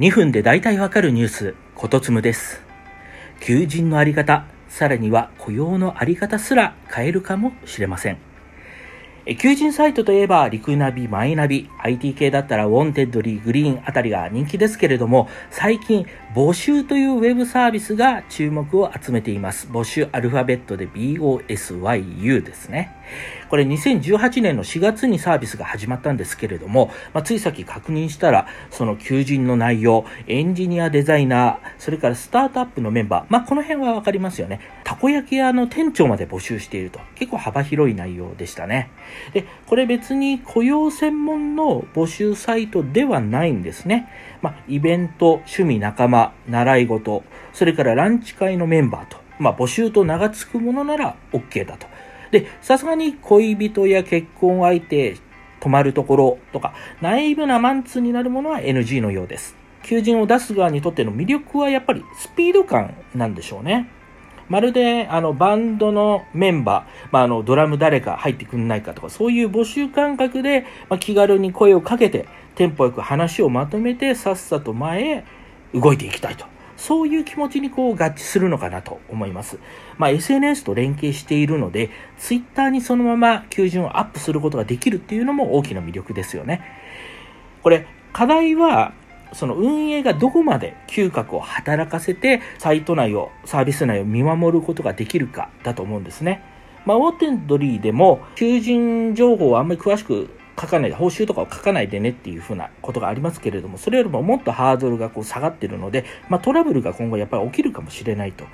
2分で大体わかるニュース、ことつむです。求人のあり方、さらには雇用のあり方すら変えるかもしれません。求人サイトといえば、リクナビ、マイナビ、IT 系だったら、ウォンテッドリー、グリーンあたりが人気ですけれども、最近、募集というウェブサービスが注目を集めています。募集アルファベットで BOSYU ですね。これ2018年の4月にサービスが始まったんですけれども、まあ、ついさっき確認したら、その求人の内容、エンジニア、デザイナー、それからスタートアップのメンバー、まあ、この辺はわかりますよね。たこ焼き屋の店長まで募集していると。結構幅広い内容でしたね。で、これ別に雇用専門の募集サイトではないんですね。まあ、イベント、趣味、仲間、習い事、それからランチ会のメンバーと、まあ、募集と名が付くものなら OK だと。で、さすがに恋人や結婚相手、泊まるところとか、内部なマンツーになるものは NG のようです。求人を出す側にとっての魅力はやっぱりスピード感なんでしょうね。まるで、あの、バンドのメンバー、まあ、あの、ドラム誰か入ってくんないかとか、そういう募集感覚で、まあ、気軽に声をかけて、テンポよく話をまとめて、さっさと前へ動いていきたいと。そういう気持ちにこう合致するのかなと思います。まあ、SNS と連携しているので、Twitter にそのまま求人をアップすることができるっていうのも大きな魅力ですよね。これ、課題は、その運営がどこまで嗅覚を働かせて、サイト内を、サービス内を見守ることができるかだと思うんですね。まあ、ウォーテンドリーでも、求人情報をあんまり詳しく書かないで、報酬とかを書かないでねっていうふうなことがありますけれども、それよりももっとハードルがこう下がってるので、まあ、トラブルが今後やっぱり起きるかもしれないと。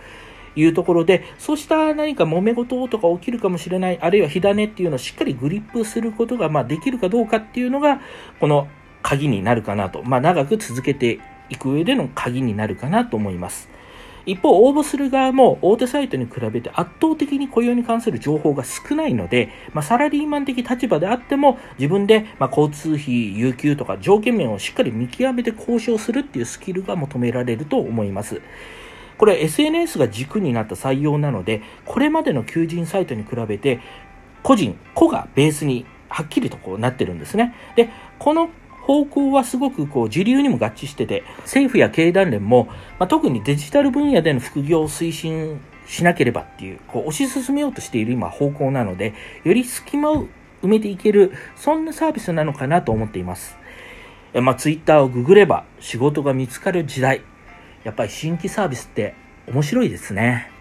いうところで、そうした何か揉め事とか起きるかもしれない、あるいは火種っていうのをしっかりグリップすることが、まあ、できるかどうかっていうのが、この鍵になるかなと、まあ、長く続けていく上での鍵になるかなと思います。一方、応募する側も大手サイトに比べて圧倒的に雇用に関する情報が少ないので、まあ、サラリーマン的立場であっても自分で、まあ、交通費、有給とか条件面をしっかり見極めて交渉するっていうスキルが求められると思います。これ SNS が軸になった採用なので、これまでの求人サイトに比べて、個人、個がベースにはっきりとこうなってるんですね。で、この方向はすごくこう時流にも合致してて、政府や経団連も、まあ、特にデジタル分野での副業を推進しなければっていう、こう推し進めようとしている今方向なので、より隙間を埋めていける、そんなサービスなのかなと思っています。まあ、ツイッターをググれば仕事が見つかる時代。やっぱり新規サービスって面白いですね。